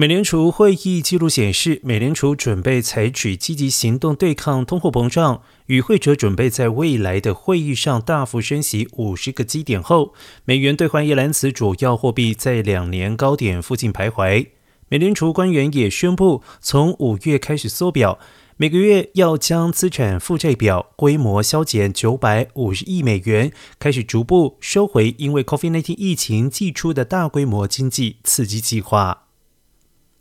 美联储会议记录显示，美联储准备采取积极行动对抗通货膨胀。与会者准备在未来的会议上大幅升息五十个基点后，美元兑换一篮子主要货币在两年高点附近徘徊。美联储官员也宣布，从五月开始缩表，每个月要将资产负债表规模削减九百五十亿美元，开始逐步收回因为 COVID-19 疫情寄出的大规模经济刺激计划。